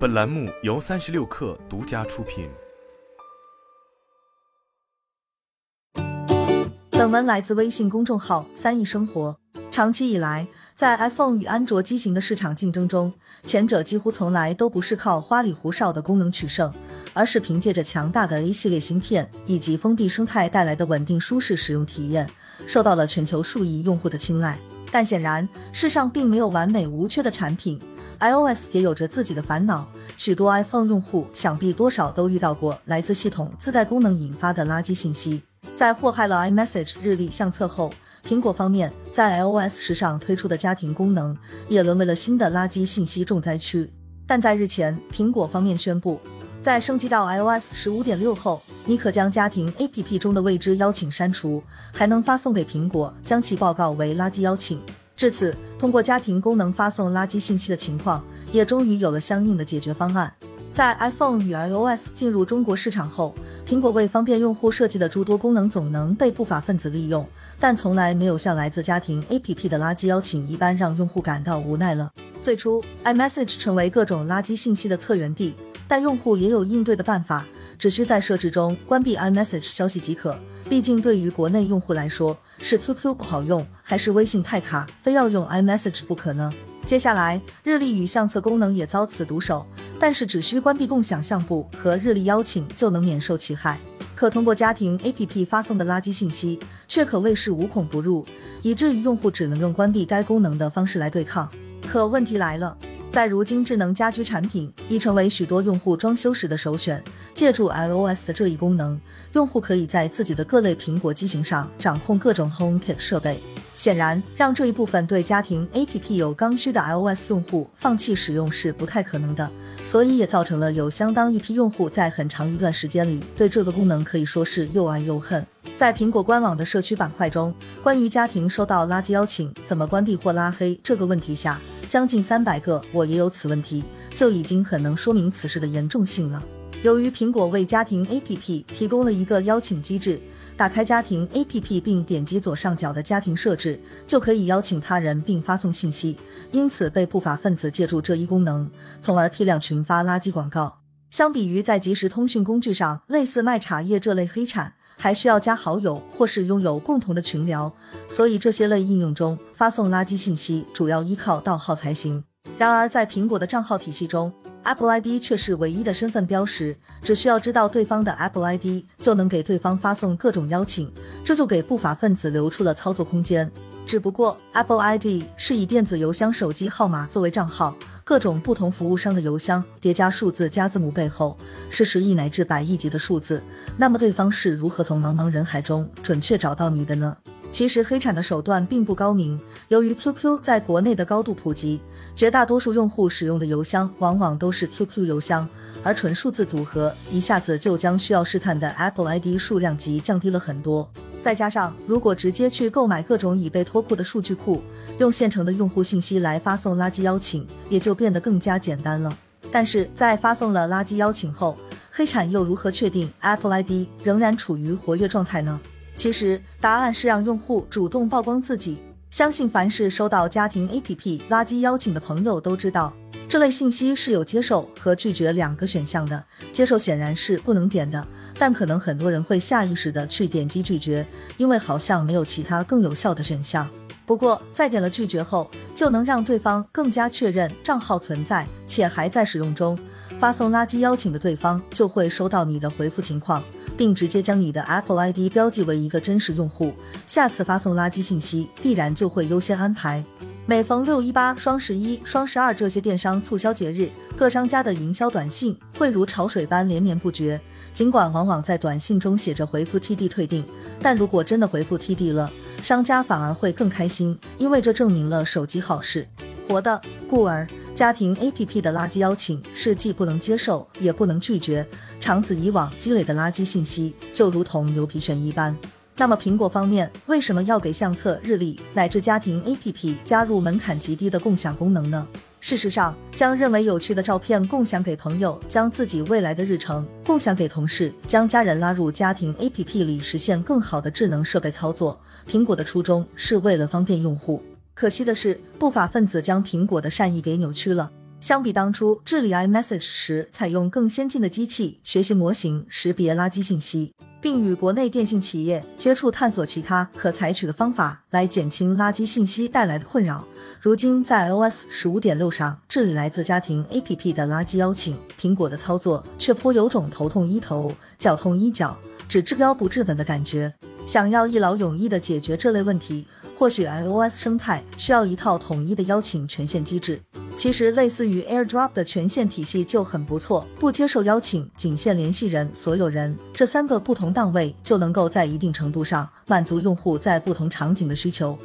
本栏目由三十六氪独家出品。本文来自微信公众号“三亿生活”。长期以来，在 iPhone 与安卓机型的市场竞争中，前者几乎从来都不是靠花里胡哨的功能取胜，而是凭借着强大的 A 系列芯片以及封闭生态带来的稳定舒适使用体验，受到了全球数亿用户的青睐。但显然，世上并没有完美无缺的产品，iOS 也有着自己的烦恼。许多 iPhone 用户想必多少都遇到过来自系统自带功能引发的垃圾信息。在祸害了 iMessage 日历相册后，苹果方面在 iOS 十上推出的家庭功能也沦为了新的垃圾信息重灾区。但在日前，苹果方面宣布，在升级到 iOS 十五点六后，你可将家庭 APP 中的未知邀请删除，还能发送给苹果，将其报告为垃圾邀请。至此，通过家庭功能发送垃圾信息的情况也终于有了相应的解决方案。在 iPhone 与 iOS 进入中国市场后，苹果为方便用户设计的诸多功能总能被不法分子利用，但从来没有像来自家庭 APP 的垃圾邀请一般让用户感到无奈了。最初，iMessage 成为各种垃圾信息的策源地，但用户也有应对的办法，只需在设置中关闭 iMessage 消息即可。毕竟对于国内用户来说，是 QQ 不好用，还是微信太卡，非要用 iMessage 不可呢？接下来，日历与相册功能也遭此毒手。但是只需关闭共享相簿和日历邀请就能免受其害。可通过家庭 APP 发送的垃圾信息，却可谓是无孔不入，以至于用户只能用关闭该功能的方式来对抗。可问题来了，在如今智能家居产品已成为许多用户装修时的首选，借助 iOS 的这一功能，用户可以在自己的各类苹果机型上掌控各种 HomeKit 设备。显然，让这一部分对家庭 APP 有刚需的 iOS 用户放弃使用是不太可能的，所以也造成了有相当一批用户在很长一段时间里对这个功能可以说是又爱又恨。在苹果官网的社区板块中，关于家庭收到垃圾邀请怎么关闭或拉黑这个问题下，将近三百个“我也有此问题”就已经很能说明此事的严重性了。由于苹果为家庭 APP 提供了一个邀请机制。打开家庭 APP 并点击左上角的家庭设置，就可以邀请他人并发送信息。因此被不法分子借助这一功能，从而批量群发垃圾广告。相比于在即时通讯工具上，类似卖茶叶这类黑产，还需要加好友或是拥有共同的群聊，所以这些类应用中发送垃圾信息主要依靠盗号才行。然而在苹果的账号体系中，Apple ID 却是唯一的身份标识，只需要知道对方的 Apple ID，就能给对方发送各种邀请，这就给不法分子留出了操作空间。只不过 Apple ID 是以电子邮箱、手机号码作为账号，各种不同服务商的邮箱叠加数字加字母背后是十亿乃至百亿级的数字，那么对方是如何从茫茫人海中准确找到你的呢？其实黑产的手段并不高明，由于 QQ 在国内的高度普及。绝大多数用户使用的邮箱往往都是 QQ 邮箱，而纯数字组合一下子就将需要试探的 Apple ID 数量级降低了很多。再加上，如果直接去购买各种已被脱库的数据库，用现成的用户信息来发送垃圾邀请，也就变得更加简单了。但是在发送了垃圾邀请后，黑产又如何确定 Apple ID 仍然处于活跃状态呢？其实，答案是让用户主动曝光自己。相信凡是收到家庭 APP 垃圾邀请的朋友都知道，这类信息是有接受和拒绝两个选项的。接受显然是不能点的，但可能很多人会下意识的去点击拒绝，因为好像没有其他更有效的选项。不过在点了拒绝后，就能让对方更加确认账号存在且还在使用中，发送垃圾邀请的对方就会收到你的回复情况。并直接将你的 Apple ID 标记为一个真实用户，下次发送垃圾信息必然就会优先安排。每逢六一八、双十一、双十二这些电商促销节日，各商家的营销短信会如潮水般连绵不绝。尽管往往在短信中写着回复 TD 退订，但如果真的回复 TD 了，商家反而会更开心，因为这证明了手机好使活的。故而，家庭 APP 的垃圾邀请是既不能接受，也不能拒绝。长此以往积累的垃圾信息就如同牛皮癣一般。那么苹果方面为什么要给相册、日历乃至家庭 APP 加入门槛极低的共享功能呢？事实上，将认为有趣的照片共享给朋友，将自己未来的日程共享给同事，将家人拉入家庭 APP 里，实现更好的智能设备操作。苹果的初衷是为了方便用户，可惜的是，不法分子将苹果的善意给扭曲了。相比当初治理 iMessage 时，采用更先进的机器学习模型识别垃圾信息，并与国内电信企业接触探索其他可采取的方法来减轻垃圾信息带来的困扰。如今在 iOS 十五点六上治理来自家庭 APP 的垃圾邀请，苹果的操作却颇有种头痛医头、脚痛医脚，只治标不治本的感觉。想要一劳永逸地解决这类问题，或许 iOS 生态需要一套统一的邀请权限机制。其实，类似于 AirDrop 的权限体系就很不错，不接受邀请，仅限联系人、所有人这三个不同档位，就能够在一定程度上满足用户在不同场景的需求。